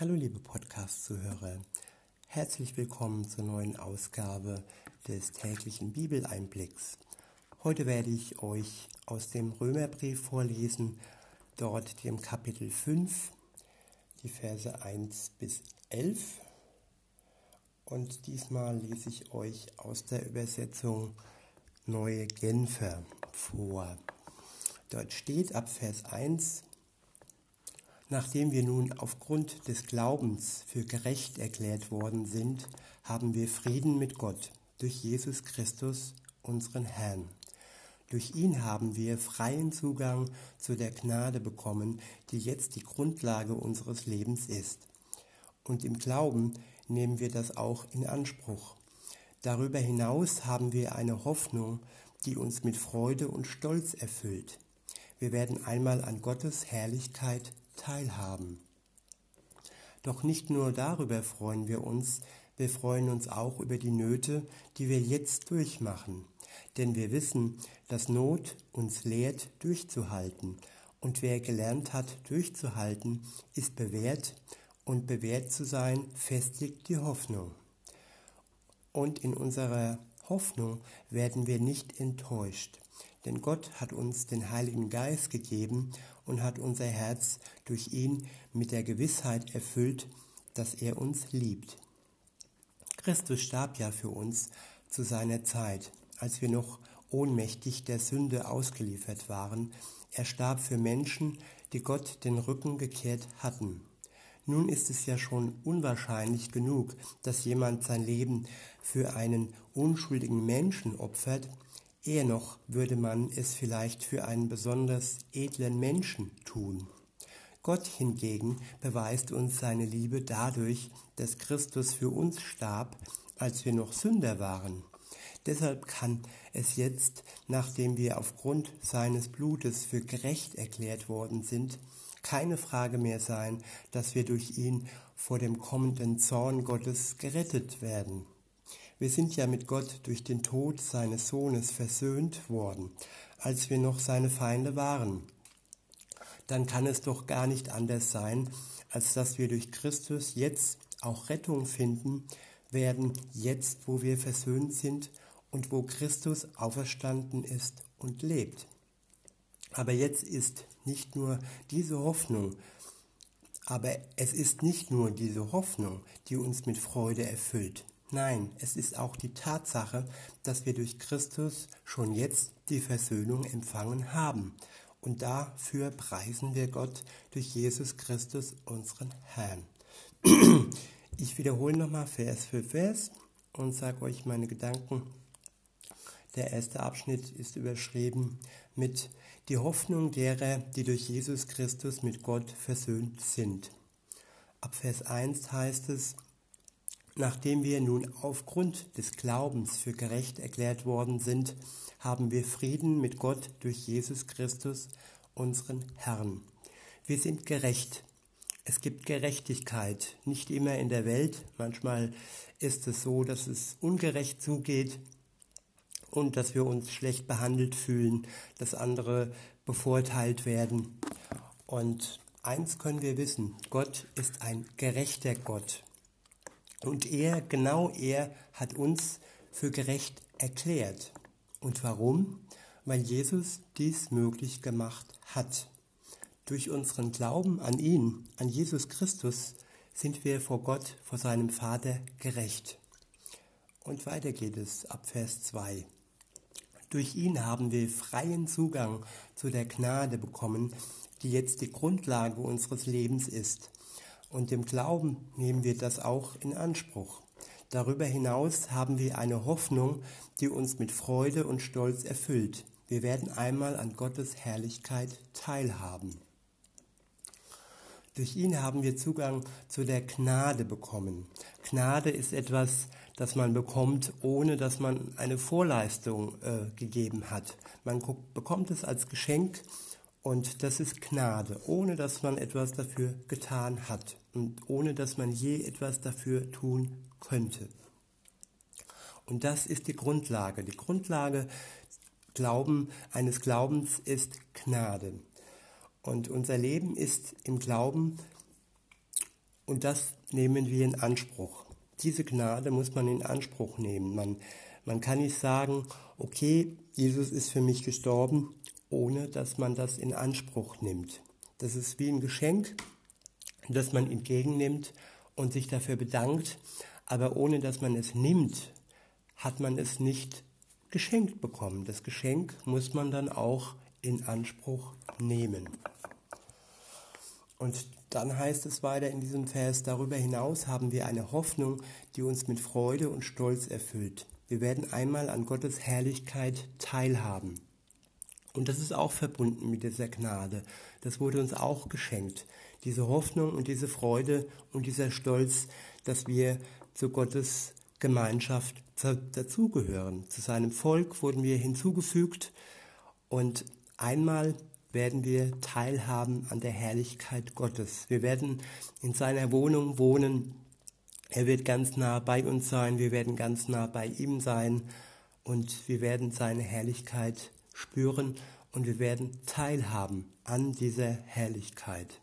Hallo liebe Podcast-Zuhörer, herzlich willkommen zur neuen Ausgabe des täglichen Bibeleinblicks. Heute werde ich euch aus dem Römerbrief vorlesen, dort dem Kapitel 5, die Verse 1 bis 11. Und diesmal lese ich euch aus der Übersetzung Neue Genfer vor. Dort steht ab Vers 1, Nachdem wir nun aufgrund des Glaubens für gerecht erklärt worden sind, haben wir Frieden mit Gott durch Jesus Christus, unseren Herrn. Durch ihn haben wir freien Zugang zu der Gnade bekommen, die jetzt die Grundlage unseres Lebens ist. Und im Glauben nehmen wir das auch in Anspruch. Darüber hinaus haben wir eine Hoffnung, die uns mit Freude und Stolz erfüllt. Wir werden einmal an Gottes Herrlichkeit teilhaben. Doch nicht nur darüber freuen wir uns, wir freuen uns auch über die Nöte, die wir jetzt durchmachen. Denn wir wissen, dass Not uns lehrt, durchzuhalten. Und wer gelernt hat, durchzuhalten, ist bewährt. Und bewährt zu sein, festigt die Hoffnung. Und in unserer Hoffnung werden wir nicht enttäuscht. Denn Gott hat uns den Heiligen Geist gegeben und hat unser Herz durch ihn mit der Gewissheit erfüllt, dass er uns liebt. Christus starb ja für uns zu seiner Zeit, als wir noch ohnmächtig der Sünde ausgeliefert waren. Er starb für Menschen, die Gott den Rücken gekehrt hatten. Nun ist es ja schon unwahrscheinlich genug, dass jemand sein Leben für einen unschuldigen Menschen opfert, Eher noch würde man es vielleicht für einen besonders edlen Menschen tun. Gott hingegen beweist uns seine Liebe dadurch, dass Christus für uns starb, als wir noch Sünder waren. Deshalb kann es jetzt, nachdem wir aufgrund seines Blutes für gerecht erklärt worden sind, keine Frage mehr sein, dass wir durch ihn vor dem kommenden Zorn Gottes gerettet werden. Wir sind ja mit Gott durch den Tod seines Sohnes versöhnt worden, als wir noch seine Feinde waren. Dann kann es doch gar nicht anders sein, als dass wir durch Christus jetzt auch Rettung finden werden, jetzt wo wir versöhnt sind und wo Christus auferstanden ist und lebt. Aber jetzt ist nicht nur diese Hoffnung, aber es ist nicht nur diese Hoffnung, die uns mit Freude erfüllt. Nein, es ist auch die Tatsache, dass wir durch Christus schon jetzt die Versöhnung empfangen haben. Und dafür preisen wir Gott durch Jesus Christus, unseren Herrn. Ich wiederhole nochmal Vers für Vers und sage euch meine Gedanken. Der erste Abschnitt ist überschrieben mit die Hoffnung derer, die durch Jesus Christus mit Gott versöhnt sind. Ab Vers 1 heißt es, Nachdem wir nun aufgrund des Glaubens für gerecht erklärt worden sind, haben wir Frieden mit Gott durch Jesus Christus, unseren Herrn. Wir sind gerecht. Es gibt Gerechtigkeit, nicht immer in der Welt. Manchmal ist es so, dass es ungerecht zugeht und dass wir uns schlecht behandelt fühlen, dass andere bevorteilt werden. Und eins können wir wissen, Gott ist ein gerechter Gott. Und er, genau er, hat uns für gerecht erklärt. Und warum? Weil Jesus dies möglich gemacht hat. Durch unseren Glauben an ihn, an Jesus Christus, sind wir vor Gott, vor seinem Vater gerecht. Und weiter geht es ab Vers 2. Durch ihn haben wir freien Zugang zu der Gnade bekommen, die jetzt die Grundlage unseres Lebens ist und im Glauben nehmen wir das auch in Anspruch. Darüber hinaus haben wir eine Hoffnung, die uns mit Freude und Stolz erfüllt. Wir werden einmal an Gottes Herrlichkeit teilhaben. Durch ihn haben wir Zugang zu der Gnade bekommen. Gnade ist etwas, das man bekommt, ohne dass man eine Vorleistung äh, gegeben hat. Man bekommt es als Geschenk und das ist Gnade, ohne dass man etwas dafür getan hat und ohne dass man je etwas dafür tun könnte. Und das ist die Grundlage. Die Grundlage Glauben, eines Glaubens ist Gnade. Und unser Leben ist im Glauben Und das nehmen wir in Anspruch. Diese Gnade muss man in Anspruch nehmen. Man, man kann nicht sagen, okay, Jesus ist für mich gestorben, ohne dass man das in Anspruch nimmt. Das ist wie ein Geschenk, das man entgegennimmt und sich dafür bedankt, aber ohne dass man es nimmt, hat man es nicht geschenkt bekommen. Das Geschenk muss man dann auch in Anspruch nehmen. Und dann heißt es weiter in diesem Vers, darüber hinaus haben wir eine Hoffnung, die uns mit Freude und Stolz erfüllt. Wir werden einmal an Gottes Herrlichkeit teilhaben. Und das ist auch verbunden mit dieser Gnade. Das wurde uns auch geschenkt. Diese Hoffnung und diese Freude und dieser Stolz, dass wir zu Gottes Gemeinschaft dazugehören. Zu seinem Volk wurden wir hinzugefügt und einmal werden wir teilhaben an der Herrlichkeit Gottes. Wir werden in seiner Wohnung wohnen. Er wird ganz nah bei uns sein. Wir werden ganz nah bei ihm sein und wir werden seine Herrlichkeit spüren und wir werden teilhaben an dieser Herrlichkeit.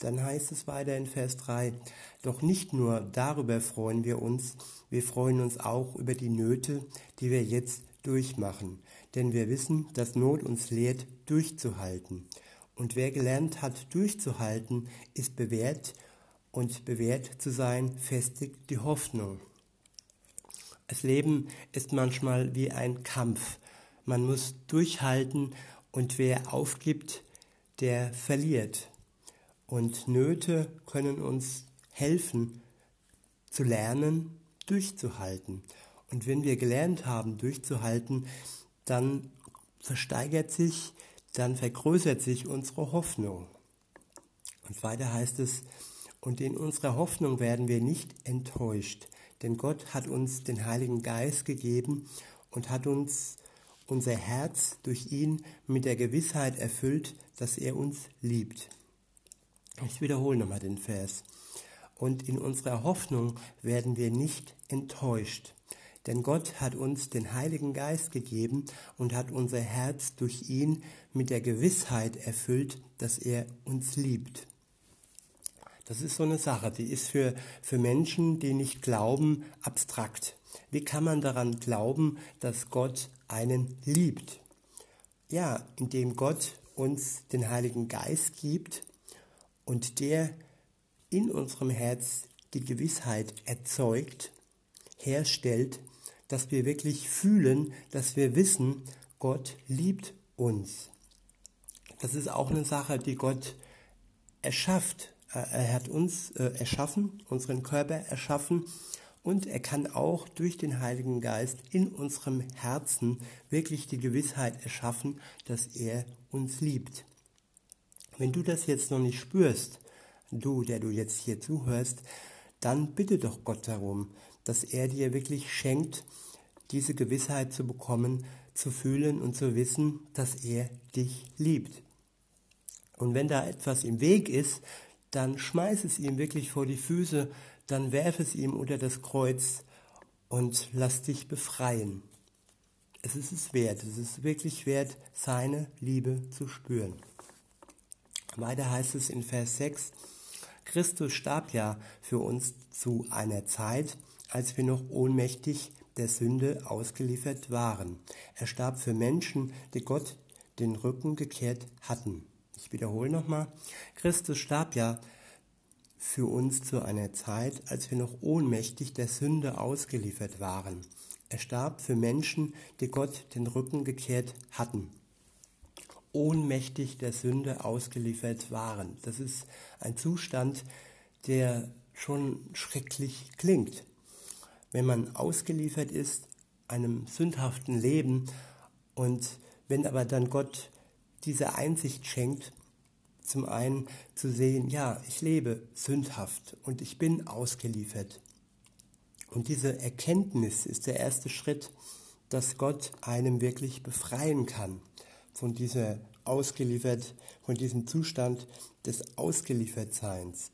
Dann heißt es weiter in Vers 3, doch nicht nur darüber freuen wir uns, wir freuen uns auch über die Nöte, die wir jetzt durchmachen, denn wir wissen, dass Not uns lehrt, durchzuhalten. Und wer gelernt hat, durchzuhalten, ist bewährt und bewährt zu sein, festigt die Hoffnung. Das Leben ist manchmal wie ein Kampf. Man muss durchhalten und wer aufgibt, der verliert. Und Nöte können uns helfen zu lernen, durchzuhalten. Und wenn wir gelernt haben, durchzuhalten, dann versteigert sich, dann vergrößert sich unsere Hoffnung. Und weiter heißt es, und in unserer Hoffnung werden wir nicht enttäuscht, denn Gott hat uns den Heiligen Geist gegeben und hat uns unser Herz durch ihn mit der Gewissheit erfüllt, dass er uns liebt. Ich wiederhole nochmal den Vers. Und in unserer Hoffnung werden wir nicht enttäuscht. Denn Gott hat uns den Heiligen Geist gegeben und hat unser Herz durch ihn mit der Gewissheit erfüllt, dass er uns liebt. Das ist so eine Sache, die ist für, für Menschen, die nicht glauben, abstrakt. Wie kann man daran glauben, dass Gott einen liebt? Ja, indem Gott uns den Heiligen Geist gibt und der in unserem Herz die Gewissheit erzeugt, herstellt, dass wir wirklich fühlen, dass wir wissen, Gott liebt uns. Das ist auch eine Sache, die Gott erschafft. Er hat uns äh, erschaffen, unseren Körper erschaffen und er kann auch durch den Heiligen Geist in unserem Herzen wirklich die Gewissheit erschaffen, dass er uns liebt. Wenn du das jetzt noch nicht spürst, du, der du jetzt hier zuhörst, dann bitte doch Gott darum, dass er dir wirklich schenkt, diese Gewissheit zu bekommen, zu fühlen und zu wissen, dass er dich liebt. Und wenn da etwas im Weg ist, dann schmeiß es ihm wirklich vor die Füße, dann werf es ihm unter das Kreuz und lass dich befreien. Es ist es wert, es ist wirklich wert, seine Liebe zu spüren. Weiter heißt es in Vers 6, Christus starb ja für uns zu einer Zeit, als wir noch ohnmächtig der Sünde ausgeliefert waren. Er starb für Menschen, die Gott den Rücken gekehrt hatten. Ich wiederhole nochmal. Christus starb ja für uns zu einer Zeit, als wir noch ohnmächtig der Sünde ausgeliefert waren. Er starb für Menschen, die Gott den Rücken gekehrt hatten ohnmächtig der Sünde ausgeliefert waren. Das ist ein Zustand, der schon schrecklich klingt. Wenn man ausgeliefert ist einem sündhaften Leben und wenn aber dann Gott diese Einsicht schenkt, zum einen zu sehen, ja, ich lebe sündhaft und ich bin ausgeliefert. Und diese Erkenntnis ist der erste Schritt, dass Gott einem wirklich befreien kann von dieser ausgeliefert, von diesem Zustand des Ausgeliefertseins.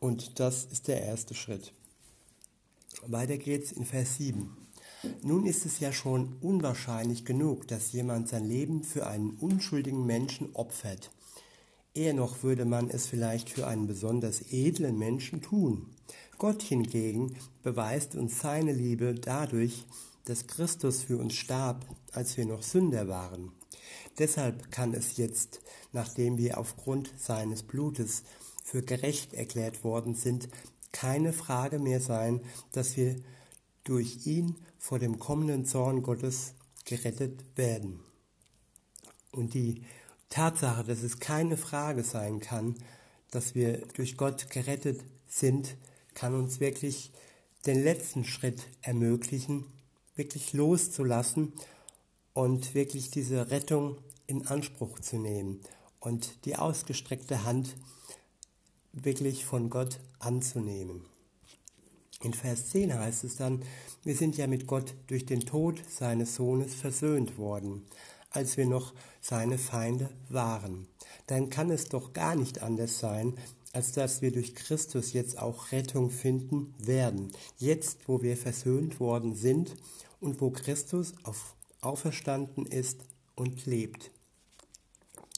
Und das ist der erste Schritt. Weiter geht's in Vers 7. Nun ist es ja schon unwahrscheinlich genug, dass jemand sein Leben für einen unschuldigen Menschen opfert. Eher noch würde man es vielleicht für einen besonders edlen Menschen tun. Gott hingegen beweist uns seine Liebe dadurch, dass Christus für uns starb, als wir noch Sünder waren. Deshalb kann es jetzt, nachdem wir aufgrund seines Blutes für gerecht erklärt worden sind, keine Frage mehr sein, dass wir durch ihn vor dem kommenden Zorn Gottes gerettet werden. Und die Tatsache, dass es keine Frage sein kann, dass wir durch Gott gerettet sind, kann uns wirklich den letzten Schritt ermöglichen, wirklich loszulassen und wirklich diese Rettung in Anspruch zu nehmen und die ausgestreckte Hand wirklich von Gott anzunehmen. In Vers 10 heißt es dann, wir sind ja mit Gott durch den Tod seines Sohnes versöhnt worden, als wir noch seine Feinde waren. Dann kann es doch gar nicht anders sein, als dass wir durch Christus jetzt auch Rettung finden werden. Jetzt, wo wir versöhnt worden sind und wo Christus auf, auferstanden ist und lebt.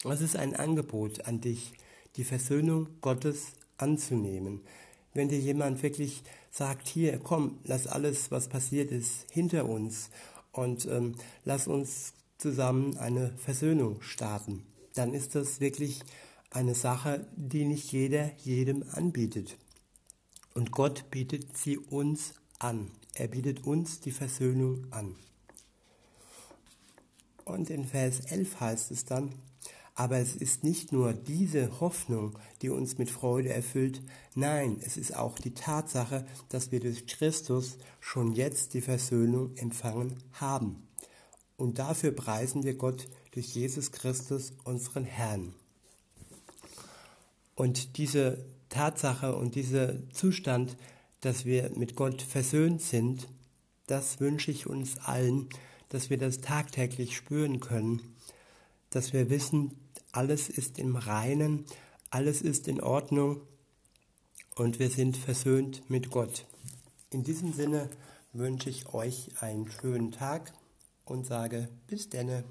Es ist ein Angebot an dich, die Versöhnung Gottes anzunehmen. Wenn dir jemand wirklich sagt, hier, komm, lass alles, was passiert ist, hinter uns und ähm, lass uns zusammen eine Versöhnung starten, dann ist das wirklich eine Sache, die nicht jeder jedem anbietet. Und Gott bietet sie uns an. Er bietet uns die Versöhnung an. Und in Vers 11 heißt es dann, aber es ist nicht nur diese Hoffnung, die uns mit Freude erfüllt, nein, es ist auch die Tatsache, dass wir durch Christus schon jetzt die Versöhnung empfangen haben. Und dafür preisen wir Gott durch Jesus Christus, unseren Herrn. Und diese Tatsache und dieser Zustand, dass wir mit Gott versöhnt sind, das wünsche ich uns allen, dass wir das tagtäglich spüren können, dass wir wissen, alles ist im Reinen, alles ist in Ordnung und wir sind versöhnt mit Gott. In diesem Sinne wünsche ich euch einen schönen Tag und sage bis denne.